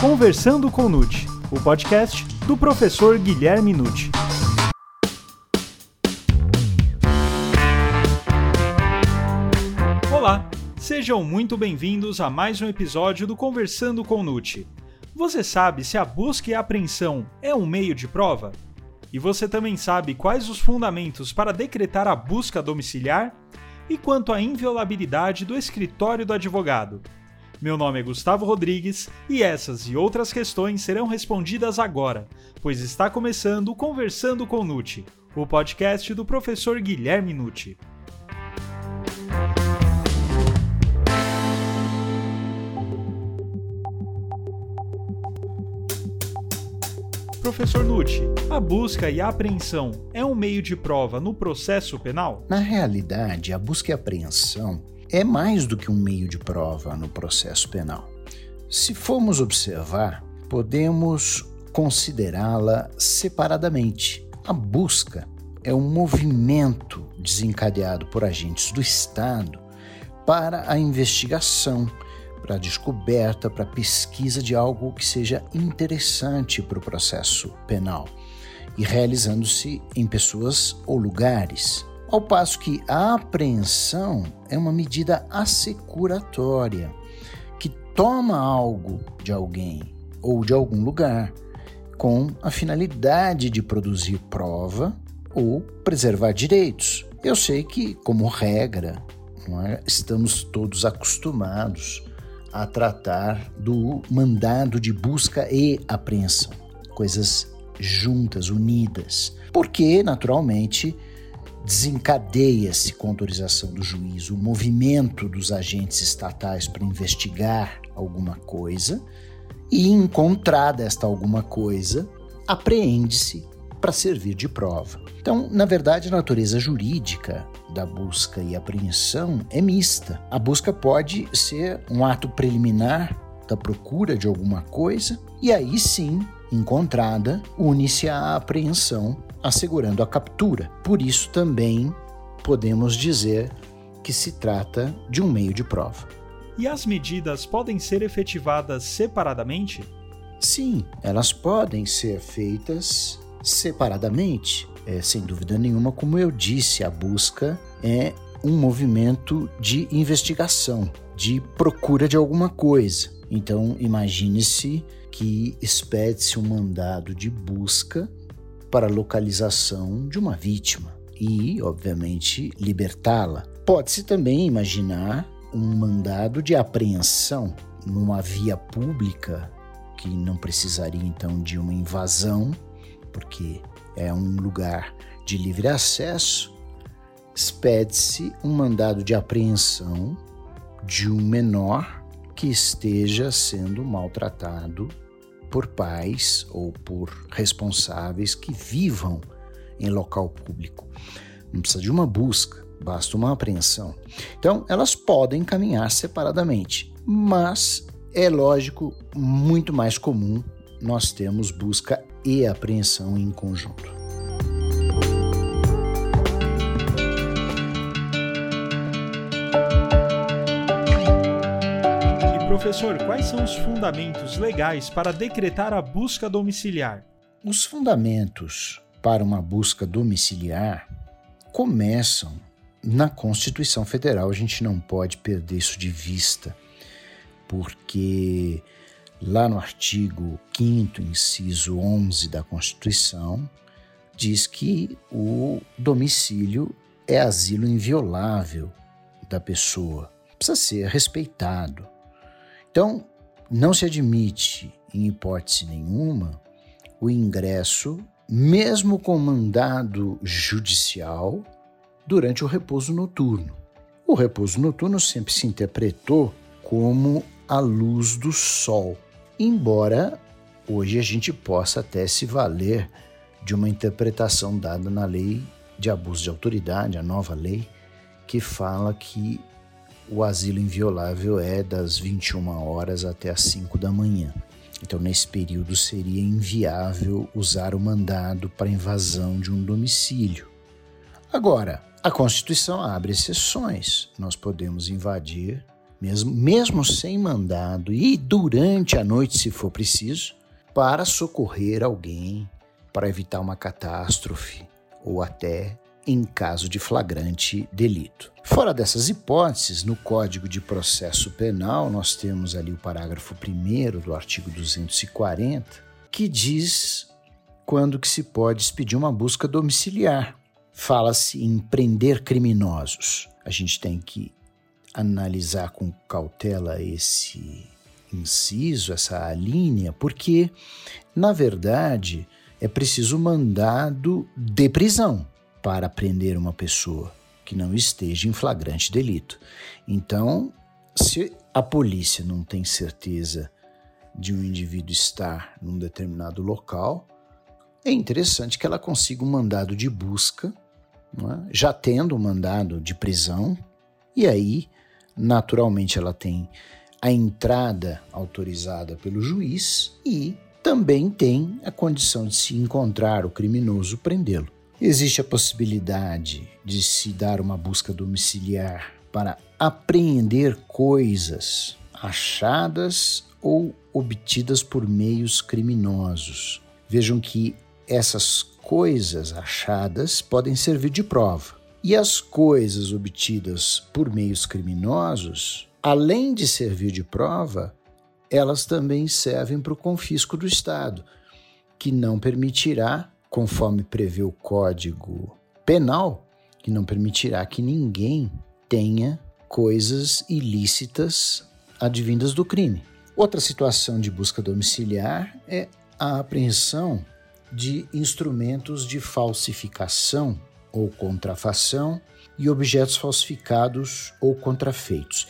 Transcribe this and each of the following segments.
Conversando com Nute, o podcast do professor Guilherme Nute. Olá, sejam muito bem-vindos a mais um episódio do Conversando com Nute. Você sabe se a busca e a apreensão é um meio de prova? E você também sabe quais os fundamentos para decretar a busca domiciliar? E quanto à inviolabilidade do escritório do advogado? Meu nome é Gustavo Rodrigues e essas e outras questões serão respondidas agora, pois está começando Conversando com Nuti, o podcast do professor Guilherme Nuti. Professor Nucci, a busca e a apreensão é um meio de prova no processo penal? Na realidade, a busca e a apreensão é mais do que um meio de prova no processo penal. Se formos observar, podemos considerá-la separadamente. A busca é um movimento desencadeado por agentes do Estado para a investigação, para a descoberta, para a pesquisa de algo que seja interessante para o processo penal e realizando-se em pessoas ou lugares. Ao passo que a apreensão é uma medida assecuratória que toma algo de alguém ou de algum lugar com a finalidade de produzir prova ou preservar direitos. Eu sei que, como regra, é? estamos todos acostumados a tratar do mandado de busca e apreensão, coisas juntas, unidas, porque, naturalmente, desencadeia-se com autorização do juiz o movimento dos agentes estatais para investigar alguma coisa e, encontrada esta alguma coisa, apreende-se para servir de prova. Então, na verdade, a natureza jurídica da busca e apreensão é mista. A busca pode ser um ato preliminar da procura de alguma coisa e aí sim, encontrada, une-se à apreensão assegurando a captura. Por isso também podemos dizer que se trata de um meio de prova. E as medidas podem ser efetivadas separadamente? Sim, elas podem ser feitas separadamente. É, sem dúvida nenhuma, como eu disse, a busca é um movimento de investigação, de procura de alguma coisa. Então, imagine-se que expede-se um mandado de busca para a localização de uma vítima e, obviamente, libertá-la. Pode-se também imaginar um mandado de apreensão numa via pública que não precisaria então de uma invasão, porque é um lugar de livre acesso. Expede-se um mandado de apreensão de um menor que esteja sendo maltratado por pais ou por responsáveis que vivam em local público. Não precisa de uma busca, basta uma apreensão. Então, elas podem caminhar separadamente, mas é lógico, muito mais comum nós temos busca e apreensão em conjunto. Professor, quais são os fundamentos legais para decretar a busca domiciliar? Os fundamentos para uma busca domiciliar começam na Constituição Federal. A gente não pode perder isso de vista, porque lá no artigo 5, inciso 11 da Constituição, diz que o domicílio é asilo inviolável da pessoa, precisa ser respeitado. Então, não se admite, em hipótese nenhuma, o ingresso, mesmo com mandado judicial, durante o repouso noturno. O repouso noturno sempre se interpretou como a luz do sol, embora hoje a gente possa até se valer de uma interpretação dada na lei de abuso de autoridade, a nova lei, que fala que o asilo inviolável é das 21 horas até as 5 da manhã. Então, nesse período, seria inviável usar o mandado para invasão de um domicílio. Agora, a Constituição abre exceções. Nós podemos invadir mesmo, mesmo sem mandado e durante a noite, se for preciso, para socorrer alguém, para evitar uma catástrofe ou até em caso de flagrante delito. Fora dessas hipóteses, no Código de Processo Penal, nós temos ali o parágrafo 1 do artigo 240, que diz quando que se pode expedir uma busca domiciliar. Fala-se em prender criminosos. A gente tem que analisar com cautela esse inciso, essa linha, porque, na verdade, é preciso mandado de prisão para prender uma pessoa que não esteja em flagrante delito. Então, se a polícia não tem certeza de um indivíduo estar num determinado local, é interessante que ela consiga um mandado de busca, é? já tendo um mandado de prisão, e aí, naturalmente, ela tem a entrada autorizada pelo juiz e também tem a condição de se encontrar o criminoso, prendê-lo. Existe a possibilidade de se dar uma busca domiciliar para apreender coisas achadas ou obtidas por meios criminosos. Vejam que essas coisas achadas podem servir de prova. E as coisas obtidas por meios criminosos, além de servir de prova, elas também servem para o confisco do Estado, que não permitirá conforme prevê o Código Penal, que não permitirá que ninguém tenha coisas ilícitas advindas do crime. Outra situação de busca domiciliar é a apreensão de instrumentos de falsificação ou contrafação e objetos falsificados ou contrafeitos.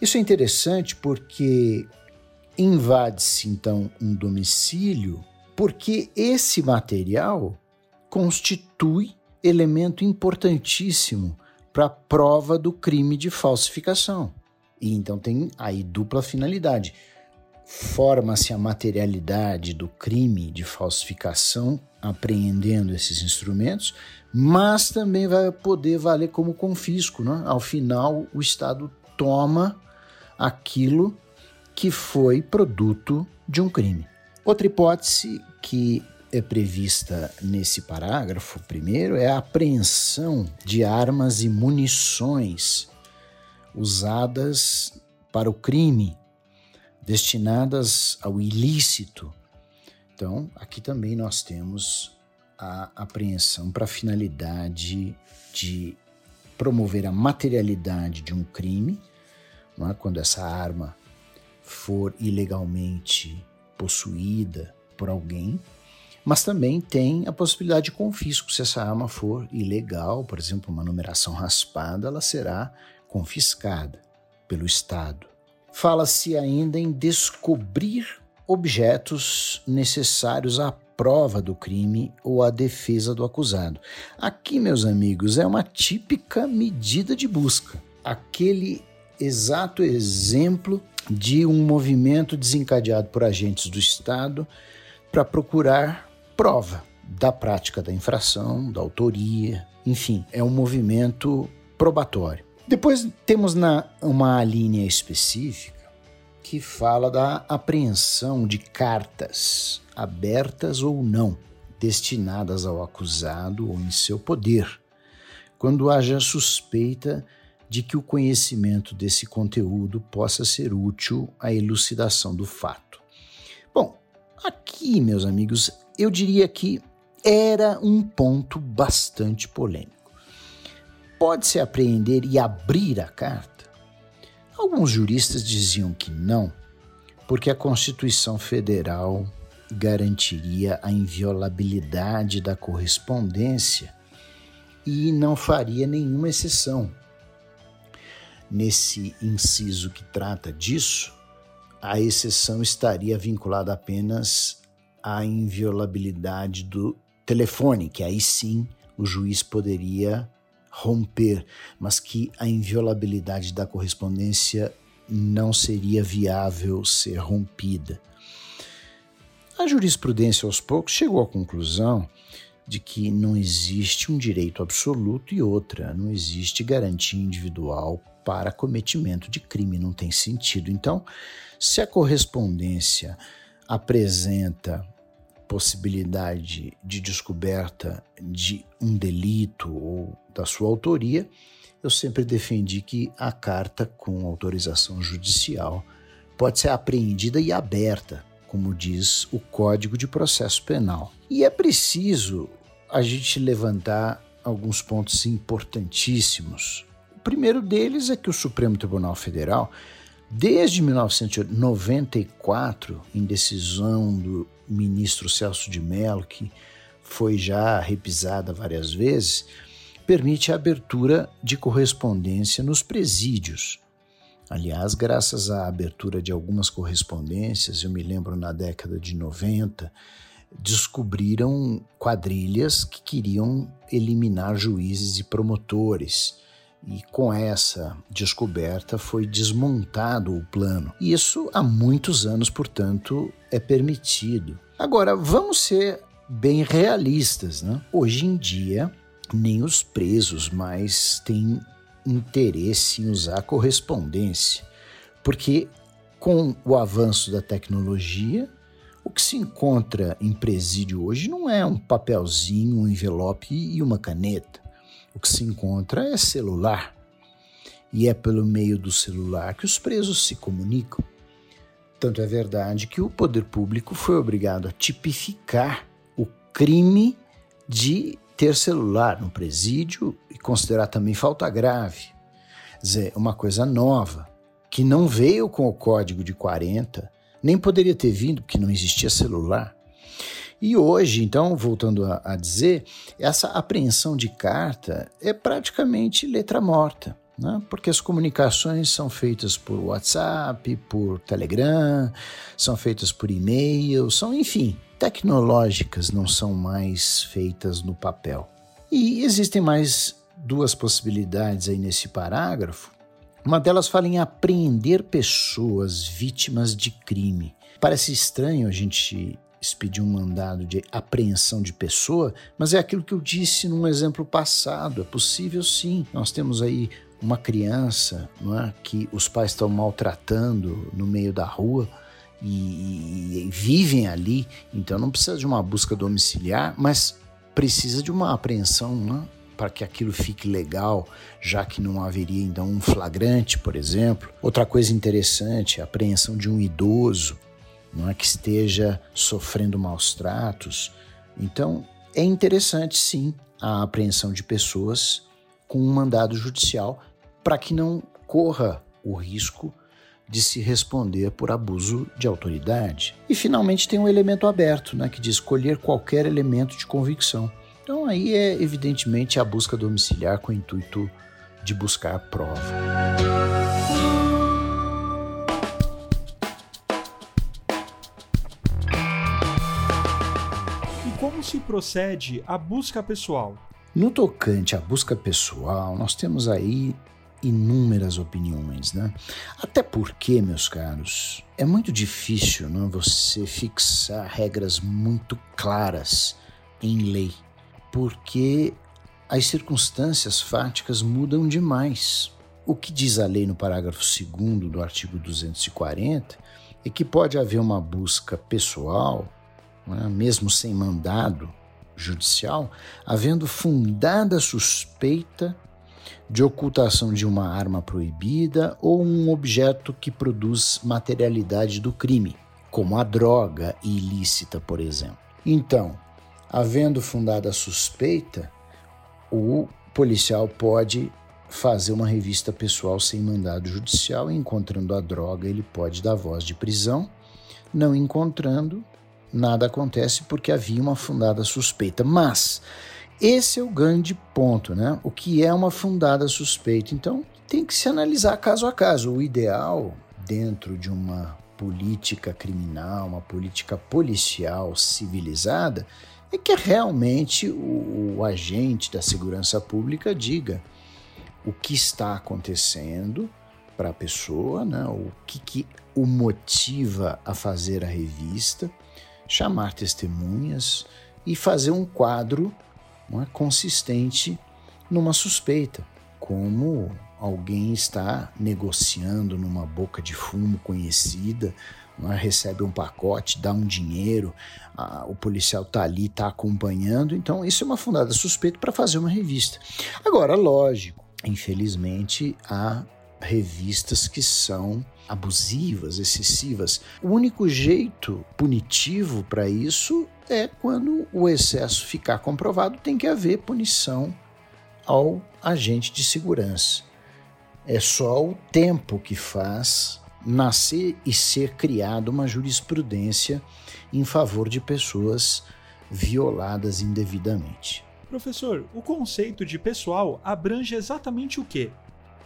Isso é interessante porque invade-se então um domicílio porque esse material constitui elemento importantíssimo para a prova do crime de falsificação. E então tem aí dupla finalidade. Forma-se a materialidade do crime de falsificação apreendendo esses instrumentos, mas também vai poder valer como confisco. Né? Ao final, o Estado toma aquilo que foi produto de um crime. Outra hipótese que é prevista nesse parágrafo primeiro é a apreensão de armas e munições usadas para o crime, destinadas ao ilícito. Então, aqui também nós temos a apreensão para a finalidade de promover a materialidade de um crime, é? quando essa arma for ilegalmente possuída por alguém, mas também tem a possibilidade de confisco. Se essa arma for ilegal, por exemplo, uma numeração raspada, ela será confiscada pelo Estado. Fala-se ainda em descobrir objetos necessários à prova do crime ou à defesa do acusado. Aqui, meus amigos, é uma típica medida de busca. Aquele exato exemplo de um movimento desencadeado por agentes do Estado para procurar prova da prática da infração, da autoria, enfim, é um movimento probatório. Depois temos na, uma linha específica que fala da apreensão de cartas, abertas ou não, destinadas ao acusado ou em seu poder, quando haja suspeita de que o conhecimento desse conteúdo possa ser útil à elucidação do fato. Bom, aqui, meus amigos, eu diria que era um ponto bastante polêmico. Pode-se apreender e abrir a carta? Alguns juristas diziam que não, porque a Constituição Federal garantiria a inviolabilidade da correspondência e não faria nenhuma exceção nesse inciso que trata disso, a exceção estaria vinculada apenas à inviolabilidade do telefone, que aí sim o juiz poderia romper, mas que a inviolabilidade da correspondência não seria viável ser rompida. A jurisprudência aos poucos chegou à conclusão de que não existe um direito absoluto e outra, não existe garantia individual para cometimento de crime, não tem sentido. Então, se a correspondência apresenta possibilidade de descoberta de um delito ou da sua autoria, eu sempre defendi que a carta com autorização judicial pode ser apreendida e aberta, como diz o Código de Processo Penal. E é preciso a gente levantar alguns pontos importantíssimos. O primeiro deles é que o Supremo Tribunal Federal, desde 1994, em decisão do ministro Celso de Mello, que foi já repisada várias vezes, permite a abertura de correspondência nos presídios. Aliás, graças à abertura de algumas correspondências, eu me lembro na década de 90, descobriram quadrilhas que queriam eliminar juízes e promotores. E com essa descoberta foi desmontado o plano. Isso há muitos anos, portanto, é permitido. Agora, vamos ser bem realistas. Né? Hoje em dia, nem os presos mais têm interesse em usar correspondência, porque com o avanço da tecnologia, o que se encontra em presídio hoje não é um papelzinho, um envelope e uma caneta. O que se encontra é celular. E é pelo meio do celular que os presos se comunicam. Tanto é verdade que o poder público foi obrigado a tipificar o crime de ter celular no presídio e considerar também falta grave. Dizer, uma coisa nova, que não veio com o código de 40, nem poderia ter vindo porque não existia celular. E hoje, então, voltando a, a dizer, essa apreensão de carta é praticamente letra morta. Né? porque as comunicações são feitas por WhatsApp, por Telegram, são feitas por e-mail, são, enfim, tecnológicas, não são mais feitas no papel. E existem mais duas possibilidades aí nesse parágrafo. Uma delas fala em apreender pessoas vítimas de crime. Parece estranho a gente expedir um mandado de apreensão de pessoa, mas é aquilo que eu disse num exemplo passado. É possível sim. Nós temos aí uma criança é, que os pais estão maltratando no meio da rua e, e, e vivem ali, então não precisa de uma busca domiciliar, mas precisa de uma apreensão né, para que aquilo fique legal, já que não haveria então um flagrante, por exemplo. Outra coisa interessante, a apreensão de um idoso não é que esteja sofrendo maus tratos. Então, é interessante sim a apreensão de pessoas com um mandado judicial para que não corra o risco de se responder por abuso de autoridade. E finalmente tem um elemento aberto, né, que diz escolher qualquer elemento de convicção. Então aí é evidentemente a busca domiciliar com o intuito de buscar prova. Como se procede a busca pessoal? No tocante à busca pessoal, nós temos aí inúmeras opiniões, né? Até porque, meus caros, é muito difícil não, você fixar regras muito claras em lei, porque as circunstâncias fáticas mudam demais. O que diz a lei no parágrafo 2 do artigo 240 é que pode haver uma busca pessoal, né, mesmo sem mandado judicial, havendo fundada suspeita de ocultação de uma arma proibida ou um objeto que produz materialidade do crime, como a droga ilícita, por exemplo. Então, havendo fundada suspeita, o policial pode fazer uma revista pessoal sem mandado judicial encontrando a droga, ele pode dar voz de prisão. Não encontrando, nada acontece porque havia uma fundada suspeita. Mas esse é o grande ponto, né? O que é uma fundada suspeita? Então, tem que se analisar caso a caso. O ideal, dentro de uma política criminal, uma política policial civilizada, é que realmente o, o agente da segurança pública diga o que está acontecendo para a pessoa, né? o que, que o motiva a fazer a revista, chamar testemunhas, e fazer um quadro é, consistente numa suspeita, como alguém está negociando numa boca de fumo conhecida, é, recebe um pacote, dá um dinheiro, a, o policial está ali, está acompanhando, então isso é uma fundada suspeita para fazer uma revista. Agora, lógico, infelizmente há revistas que são abusivas, excessivas. O único jeito punitivo para isso é quando o excesso ficar comprovado, tem que haver punição ao agente de segurança. É só o tempo que faz nascer e ser criada uma jurisprudência em favor de pessoas violadas indevidamente. Professor, o conceito de pessoal abrange exatamente o quê?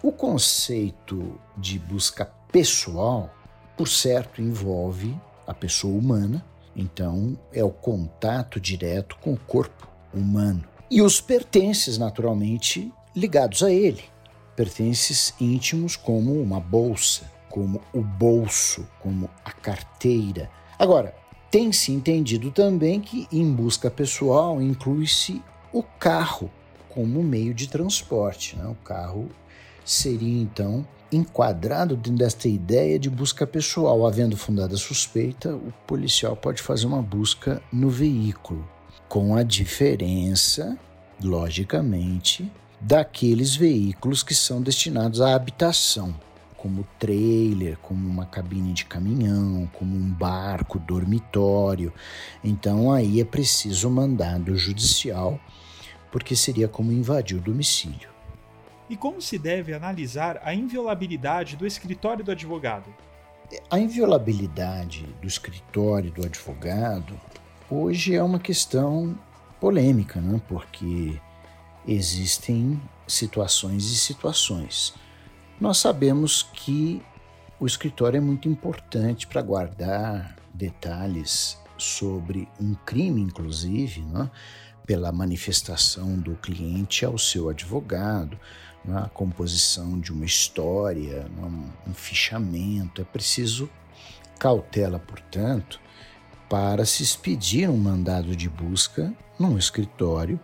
O conceito de busca pessoal, por certo, envolve a pessoa humana, então é o contato direto com o corpo humano. E os pertences, naturalmente, ligados a ele. Pertences íntimos como uma bolsa, como o bolso, como a carteira. Agora, tem-se entendido também que em busca pessoal inclui-se o carro como meio de transporte. Né? O carro seria então enquadrado dentro desta ideia de busca pessoal. Havendo fundada suspeita, o policial pode fazer uma busca no veículo, com a diferença, logicamente, daqueles veículos que são destinados à habitação, como trailer, como uma cabine de caminhão, como um barco dormitório. Então aí é preciso mandado judicial, porque seria como invadir o domicílio. E como se deve analisar a inviolabilidade do escritório do advogado? A inviolabilidade do escritório do advogado hoje é uma questão polêmica, né? porque existem situações e situações. Nós sabemos que o escritório é muito importante para guardar detalhes sobre um crime, inclusive, né? pela manifestação do cliente ao seu advogado, a composição de uma história, um, um fichamento. É preciso cautela, portanto, para se expedir um mandado de busca num escritório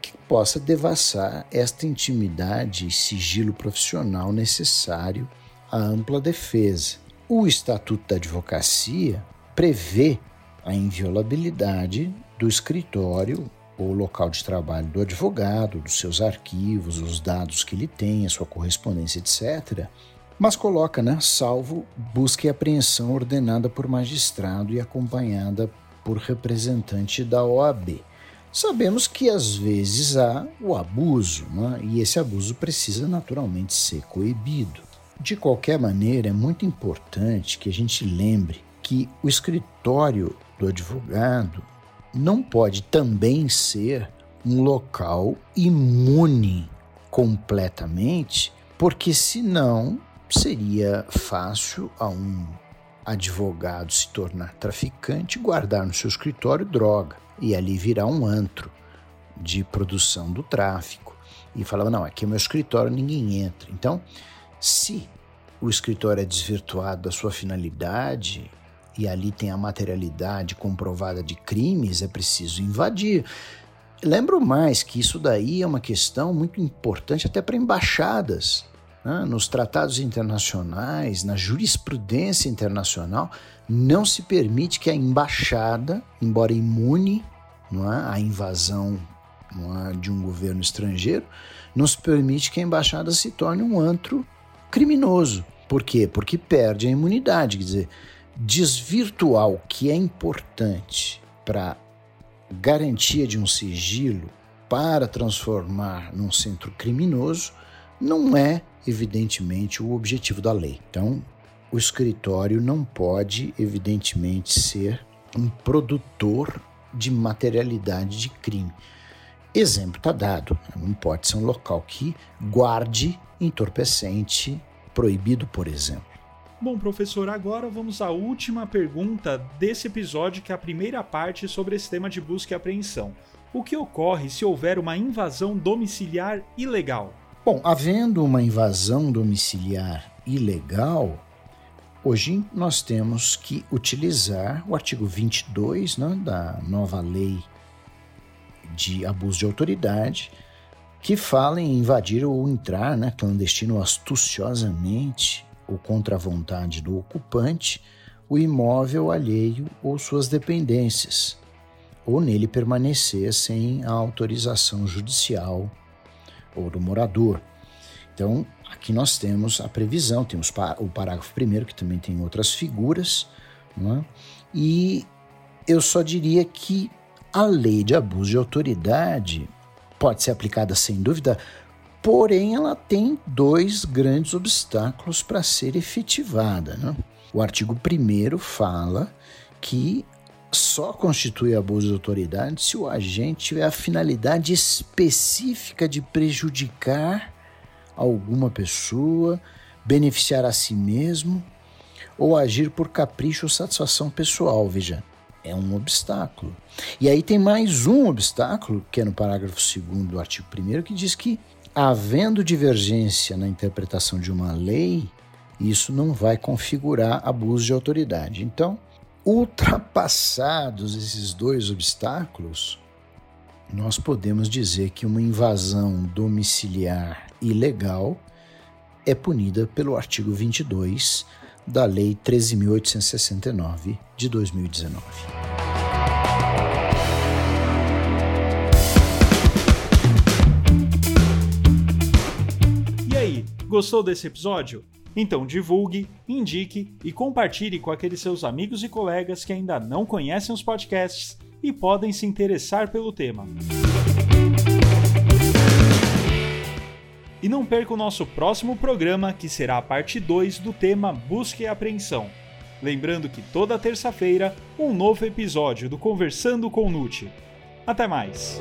que possa devassar esta intimidade e sigilo profissional necessário à ampla defesa. O Estatuto da Advocacia prevê a inviolabilidade do escritório o local de trabalho do advogado, dos seus arquivos, os dados que ele tem, a sua correspondência, etc. Mas coloca, né, salvo busca e apreensão ordenada por magistrado e acompanhada por representante da OAB. Sabemos que às vezes há o abuso, né, e esse abuso precisa naturalmente ser coibido. De qualquer maneira, é muito importante que a gente lembre que o escritório do advogado não pode também ser um local imune completamente, porque senão seria fácil a um advogado se tornar traficante, guardar no seu escritório droga e ali virar um antro de produção do tráfico. E falava: não, aqui é meu escritório, ninguém entra. Então, se o escritório é desvirtuado da sua finalidade, e ali tem a materialidade comprovada de crimes, é preciso invadir. Lembro mais que isso daí é uma questão muito importante até para embaixadas. Né? Nos tratados internacionais, na jurisprudência internacional, não se permite que a embaixada, embora imune não é, à invasão é, de um governo estrangeiro, não se permite que a embaixada se torne um antro criminoso. Por quê? Porque perde a imunidade. Quer dizer, desvirtuar o que é importante para garantia de um sigilo para transformar num centro criminoso não é, evidentemente, o objetivo da lei. Então, o escritório não pode, evidentemente, ser um produtor de materialidade de crime. Exemplo está dado: não pode ser um local que guarde entorpecente proibido, por exemplo. Bom, professor, agora vamos à última pergunta desse episódio, que é a primeira parte sobre esse tema de busca e apreensão. O que ocorre se houver uma invasão domiciliar ilegal? Bom, havendo uma invasão domiciliar ilegal, hoje nós temos que utilizar o artigo 22 né, da nova lei de abuso de autoridade que fala em invadir ou entrar né, clandestino astuciosamente ou contra a vontade do ocupante o imóvel alheio ou suas dependências, ou nele permanecer sem a autorização judicial ou do morador. Então, aqui nós temos a previsão, temos o parágrafo primeiro, que também tem outras figuras, é? e eu só diria que a lei de abuso de autoridade pode ser aplicada sem dúvida, porém ela tem dois grandes obstáculos para ser efetivada. Né? O artigo 1 fala que só constitui abuso de autoridade se o agente tiver a finalidade específica de prejudicar alguma pessoa, beneficiar a si mesmo ou agir por capricho ou satisfação pessoal, veja, é um obstáculo. E aí tem mais um obstáculo, que é no parágrafo 2 do artigo 1 que diz que havendo divergência na interpretação de uma lei, isso não vai configurar abuso de autoridade. Então, ultrapassados esses dois obstáculos, nós podemos dizer que uma invasão domiciliar ilegal é punida pelo artigo 22 da Lei 13.869 de 2019. Gostou desse episódio? Então divulgue, indique e compartilhe com aqueles seus amigos e colegas que ainda não conhecem os podcasts e podem se interessar pelo tema. E não perca o nosso próximo programa, que será a parte 2 do tema Busca e Apreensão. Lembrando que toda terça-feira, um novo episódio do Conversando com Nute. Até mais!